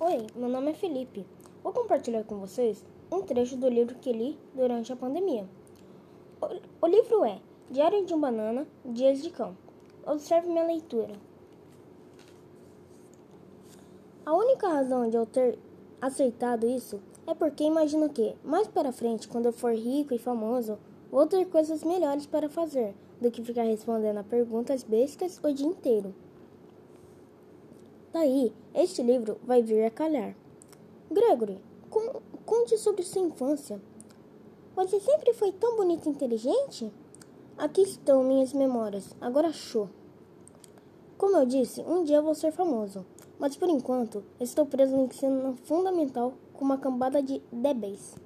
Oi, meu nome é Felipe. Vou compartilhar com vocês um trecho do livro que li durante a pandemia. O, o livro é Diário de um Banana, Dias de Cão. Observe minha leitura. A única razão de eu ter aceitado isso é porque imagino que, mais para frente, quando eu for rico e famoso, vou ter coisas melhores para fazer do que ficar respondendo a perguntas bestas o dia inteiro. Daí, este livro vai vir a calhar. Gregory, conte sobre sua infância. Você sempre foi tão bonito e inteligente? Aqui estão minhas memórias. Agora show. Como eu disse, um dia vou ser famoso. Mas por enquanto, estou preso no ensino fundamental com uma cambada de débeis.